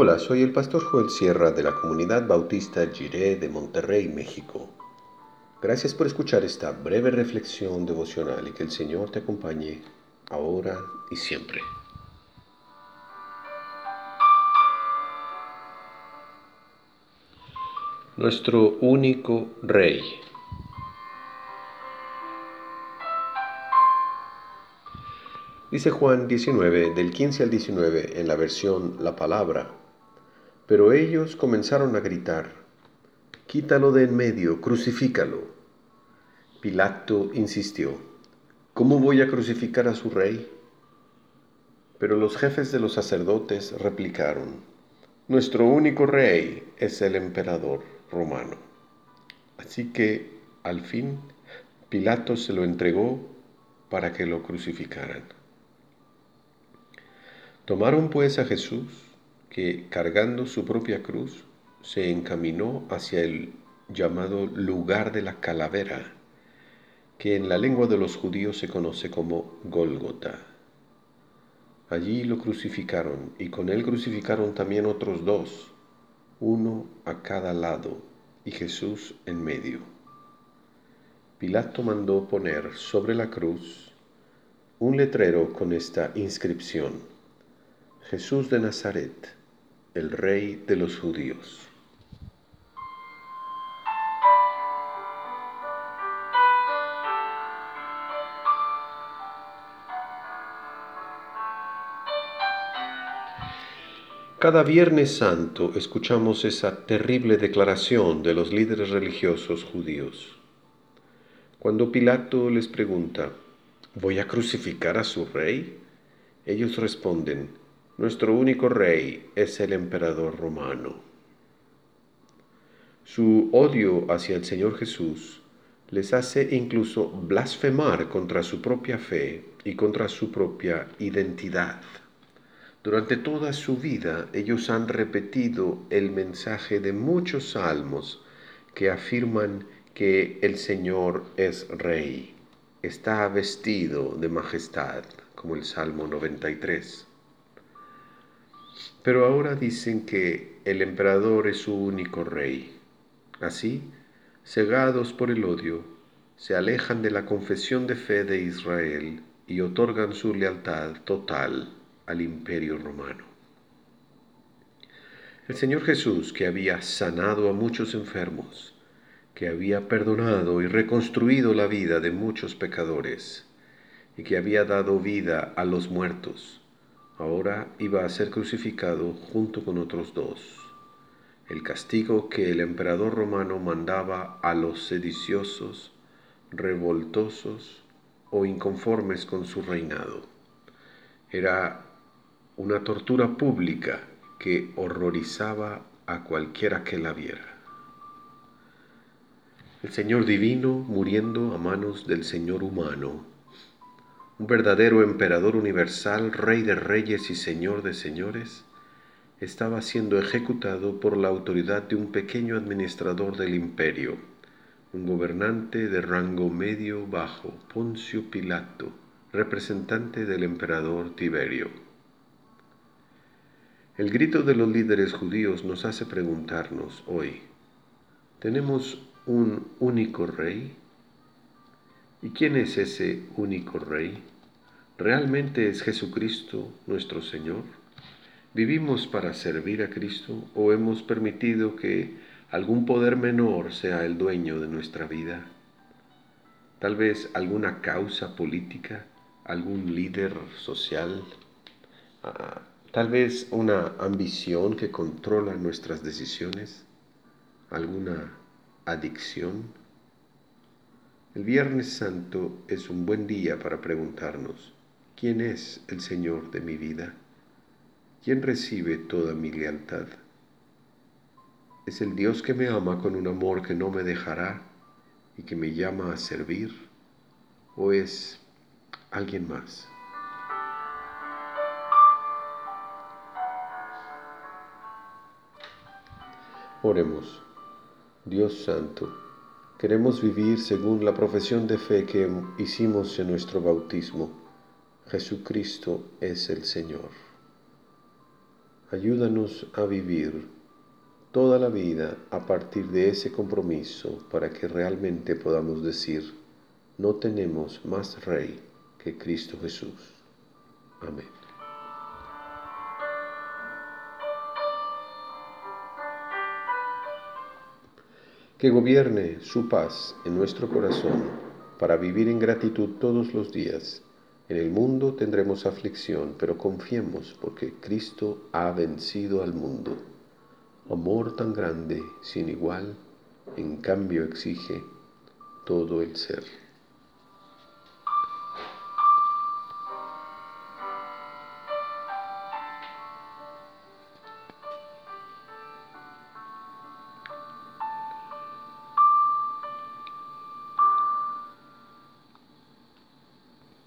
Hola, soy el pastor Joel Sierra de la comunidad bautista Jiré de Monterrey, México. Gracias por escuchar esta breve reflexión devocional y que el Señor te acompañe ahora y siempre. Nuestro único Rey. Dice Juan 19, del 15 al 19, en la versión La Palabra. Pero ellos comenzaron a gritar, Quítalo de en medio, crucifícalo. Pilato insistió, ¿cómo voy a crucificar a su rey? Pero los jefes de los sacerdotes replicaron, Nuestro único rey es el emperador romano. Así que, al fin, Pilato se lo entregó para que lo crucificaran. Tomaron pues a Jesús, que cargando su propia cruz, se encaminó hacia el llamado lugar de la calavera, que en la lengua de los judíos se conoce como Gólgota. Allí lo crucificaron y con él crucificaron también otros dos, uno a cada lado y Jesús en medio. Pilato mandó poner sobre la cruz un letrero con esta inscripción Jesús de Nazaret, el Rey de los judíos. Cada Viernes Santo escuchamos esa terrible declaración de los líderes religiosos judíos. Cuando Pilato les pregunta, ¿voy a crucificar a su rey? Ellos responden, nuestro único rey es el emperador romano. Su odio hacia el Señor Jesús les hace incluso blasfemar contra su propia fe y contra su propia identidad. Durante toda su vida ellos han repetido el mensaje de muchos salmos que afirman que el Señor es rey, está vestido de majestad, como el Salmo 93. Pero ahora dicen que el emperador es su único rey. Así, cegados por el odio, se alejan de la confesión de fe de Israel y otorgan su lealtad total al imperio romano. El Señor Jesús, que había sanado a muchos enfermos, que había perdonado y reconstruido la vida de muchos pecadores, y que había dado vida a los muertos, ahora iba a ser crucificado junto con otros dos. El castigo que el emperador romano mandaba a los sediciosos, revoltosos o inconformes con su reinado. Era una tortura pública que horrorizaba a cualquiera que la viera. El Señor divino muriendo a manos del Señor humano un verdadero emperador universal, rey de reyes y señor de señores, estaba siendo ejecutado por la autoridad de un pequeño administrador del imperio, un gobernante de rango medio bajo, Poncio Pilato, representante del emperador Tiberio. El grito de los líderes judíos nos hace preguntarnos hoy, ¿tenemos un único rey? ¿Y quién es ese único Rey? ¿Realmente es Jesucristo nuestro Señor? ¿Vivimos para servir a Cristo o hemos permitido que algún poder menor sea el dueño de nuestra vida? Tal vez alguna causa política, algún líder social, ah, tal vez una ambición que controla nuestras decisiones, alguna adicción el Viernes Santo es un buen día para preguntarnos, ¿quién es el Señor de mi vida? ¿Quién recibe toda mi lealtad? ¿Es el Dios que me ama con un amor que no me dejará y que me llama a servir? ¿O es alguien más? Oremos. Dios Santo, Queremos vivir según la profesión de fe que hicimos en nuestro bautismo. Jesucristo es el Señor. Ayúdanos a vivir toda la vida a partir de ese compromiso para que realmente podamos decir, no tenemos más rey que Cristo Jesús. Amén. Que gobierne su paz en nuestro corazón para vivir en gratitud todos los días en el mundo tendremos aflicción, pero confiemos porque Cristo ha vencido al mundo. Amor tan grande, sin igual, en cambio exige todo el ser.